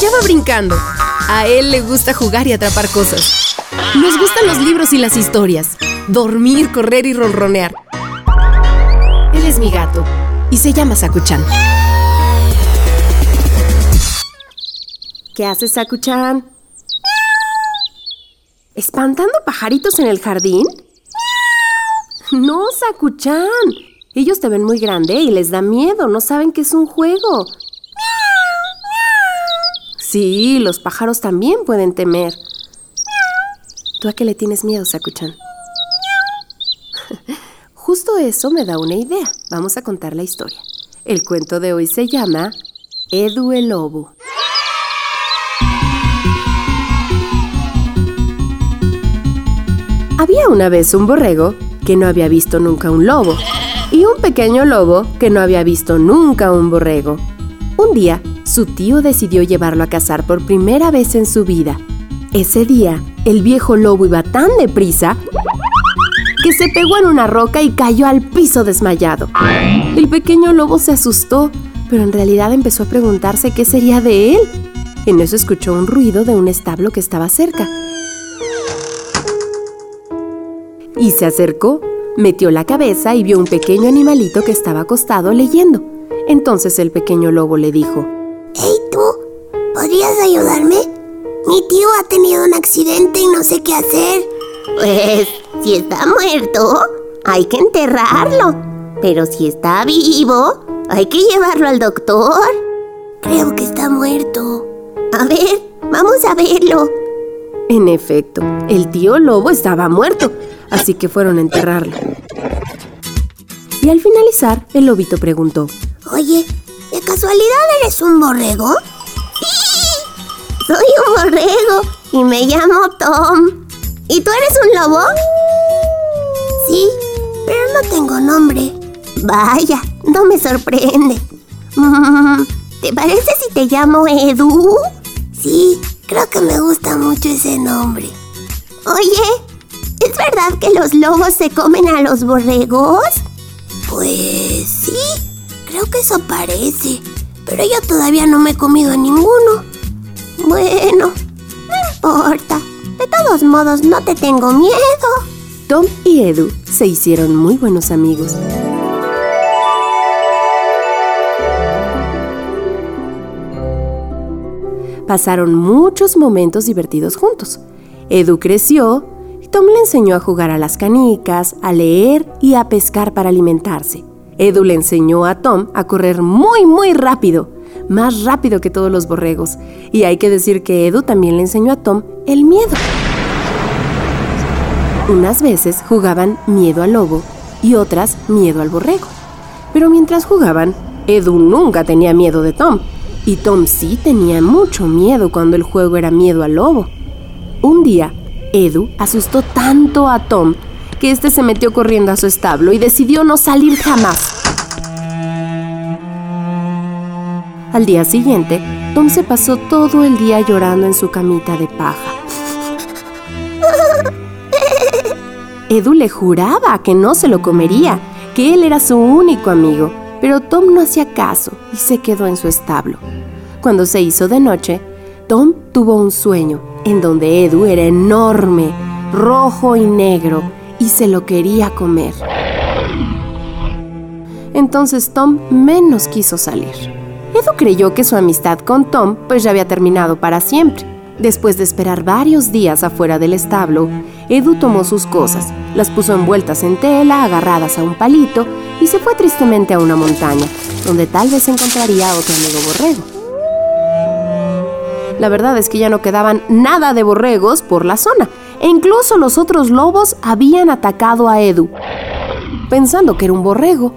Allá va brincando. A él le gusta jugar y atrapar cosas. Nos gustan los libros y las historias. Dormir, correr y ronronear. Él es mi gato y se llama Sakuchan. ¿Qué haces, Sakuchan? ¿Espantando pajaritos en el jardín? No, Sakuchan. Ellos te ven muy grande y les da miedo, no saben que es un juego. Sí, los pájaros también pueden temer. ¿Tú a qué le tienes miedo, Sakuchan? Justo eso me da una idea. Vamos a contar la historia. El cuento de hoy se llama Edu el Lobo. Había una vez un borrego que no había visto nunca un lobo y un pequeño lobo que no había visto nunca un borrego. Un día, su tío decidió llevarlo a cazar por primera vez en su vida. Ese día, el viejo lobo iba tan deprisa que se pegó en una roca y cayó al piso desmayado. El pequeño lobo se asustó, pero en realidad empezó a preguntarse qué sería de él. En eso escuchó un ruido de un establo que estaba cerca. Y se acercó Metió la cabeza y vio un pequeño animalito que estaba acostado leyendo. Entonces el pequeño lobo le dijo, ¿podrías ayudarme? Mi tío ha tenido un accidente y no sé qué hacer. Pues, si está muerto, hay que enterrarlo. Pero si está vivo, hay que llevarlo al doctor. Creo que está muerto. A ver, vamos a verlo. En efecto, el tío lobo estaba muerto así que fueron a enterrarlo. Y al finalizar, el lobito preguntó, Oye, ¿de casualidad eres un borrego? Soy un borrego y me llamo Tom. ¿Y tú eres un lobo? Sí, pero no tengo nombre. Vaya, no me sorprende. ¿Te parece si te llamo Edu? Sí, creo que me gusta mucho ese nombre. Oye, ¿Es verdad que los lobos se comen a los borregos? Pues sí, creo que eso parece. Pero yo todavía no me he comido ninguno. Bueno, no importa. De todos modos, no te tengo miedo. Tom y Edu se hicieron muy buenos amigos. Pasaron muchos momentos divertidos juntos. Edu creció Tom le enseñó a jugar a las canicas, a leer y a pescar para alimentarse. Edu le enseñó a Tom a correr muy, muy rápido, más rápido que todos los borregos. Y hay que decir que Edu también le enseñó a Tom el miedo. Unas veces jugaban miedo al lobo y otras miedo al borrego. Pero mientras jugaban, Edu nunca tenía miedo de Tom. Y Tom sí tenía mucho miedo cuando el juego era miedo al lobo. Un día, Edu asustó tanto a Tom que este se metió corriendo a su establo y decidió no salir jamás. Al día siguiente, Tom se pasó todo el día llorando en su camita de paja. Edu le juraba que no se lo comería, que él era su único amigo, pero Tom no hacía caso y se quedó en su establo. Cuando se hizo de noche, Tom tuvo un sueño en donde Edu era enorme, rojo y negro, y se lo quería comer. Entonces Tom menos quiso salir. Edu creyó que su amistad con Tom pues ya había terminado para siempre. Después de esperar varios días afuera del establo, Edu tomó sus cosas, las puso envueltas en tela, agarradas a un palito, y se fue tristemente a una montaña, donde tal vez encontraría a otro amigo borrego. La verdad es que ya no quedaban nada de borregos por la zona, e incluso los otros lobos habían atacado a Edu, pensando que era un borrego.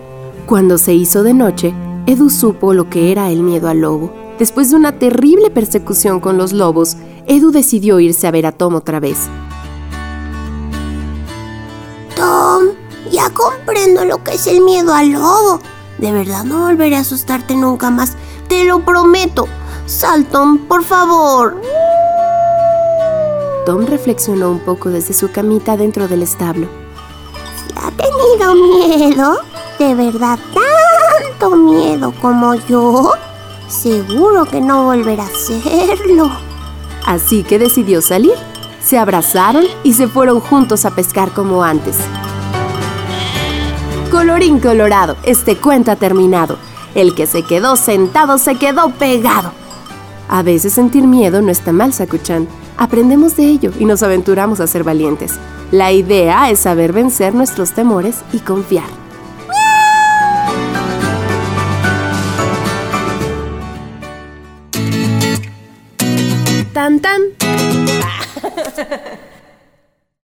Cuando se hizo de noche, Edu supo lo que era el miedo al lobo. Después de una terrible persecución con los lobos, Edu decidió irse a ver a Tom otra vez. Tom, ya comprendo lo que es el miedo al lobo. De verdad no volveré a asustarte nunca más. Te lo prometo. Salton, por favor. Tom reflexionó un poco desde su camita dentro del establo. Si ha tenido miedo, de verdad tanto miedo como yo, Seguro que no volverá a hacerlo. Así que decidió salir. Se abrazaron y se fueron juntos a pescar como antes. Colorín colorado, este cuento ha terminado. El que se quedó sentado se quedó pegado. A veces sentir miedo no está mal, Sakuchan. Aprendemos de ello y nos aventuramos a ser valientes. La idea es saber vencer nuestros temores y confiar. Tan